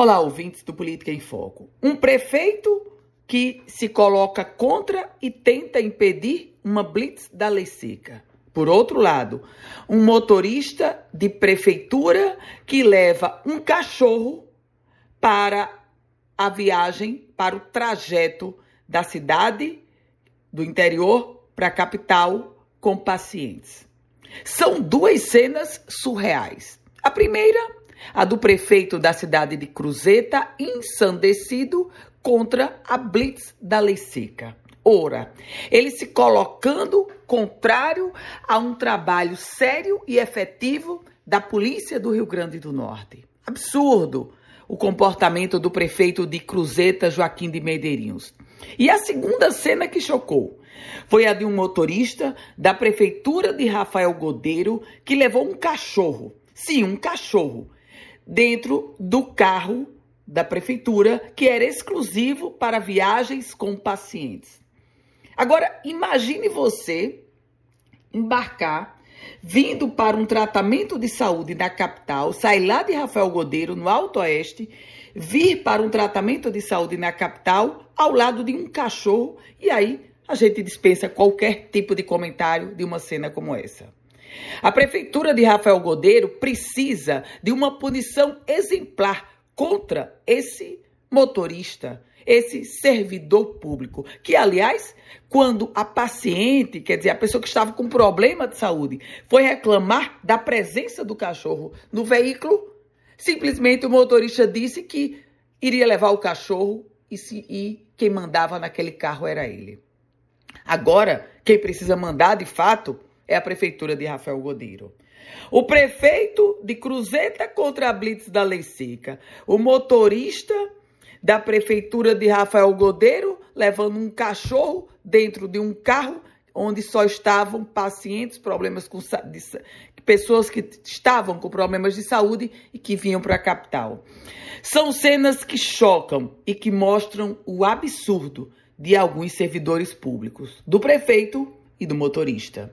Olá, ouvintes do Política em Foco. Um prefeito que se coloca contra e tenta impedir uma blitz da lei seca. Por outro lado, um motorista de prefeitura que leva um cachorro para a viagem, para o trajeto da cidade do interior para a capital com pacientes. São duas cenas surreais. A primeira a do prefeito da cidade de Cruzeta, ensandecido contra a blitz da lei seca. Ora, ele se colocando contrário a um trabalho sério e efetivo da polícia do Rio Grande do Norte. Absurdo o comportamento do prefeito de Cruzeta, Joaquim de Medeirinhos. E a segunda cena que chocou foi a de um motorista da prefeitura de Rafael Godeiro que levou um cachorro. Sim, um cachorro dentro do carro da prefeitura, que era exclusivo para viagens com pacientes. Agora, imagine você embarcar vindo para um tratamento de saúde na capital, sair lá de Rafael Godeiro, no Alto Oeste, vir para um tratamento de saúde na capital ao lado de um cachorro e aí a gente dispensa qualquer tipo de comentário de uma cena como essa. A prefeitura de Rafael Godeiro precisa de uma punição exemplar contra esse motorista, esse servidor público, que aliás, quando a paciente, quer dizer, a pessoa que estava com problema de saúde, foi reclamar da presença do cachorro no veículo, simplesmente o motorista disse que iria levar o cachorro e, se, e quem mandava naquele carro era ele. Agora, quem precisa mandar de fato é a prefeitura de Rafael Godeiro. O prefeito de Cruzeta contra a blitz da lei seca. O motorista da prefeitura de Rafael Godeiro levando um cachorro dentro de um carro onde só estavam pacientes, problemas com pessoas que estavam com problemas de saúde e que vinham para a capital. São cenas que chocam e que mostram o absurdo de alguns servidores públicos, do prefeito e do motorista.